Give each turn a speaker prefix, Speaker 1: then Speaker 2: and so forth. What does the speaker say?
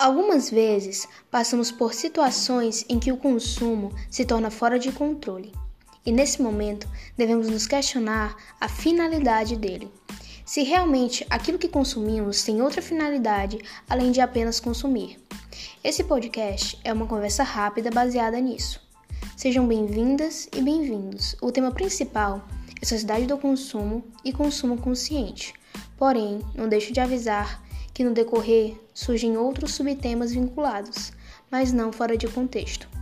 Speaker 1: Algumas vezes passamos por situações em que o consumo se torna fora de controle, e nesse momento devemos nos questionar a finalidade dele. Se realmente aquilo que consumimos tem outra finalidade além de apenas consumir. Esse podcast é uma conversa rápida baseada nisso. Sejam bem-vindas e bem-vindos. O tema principal é sociedade do consumo e consumo consciente. Porém, não deixo de avisar que no decorrer surgem outros subtemas vinculados, mas não fora de contexto.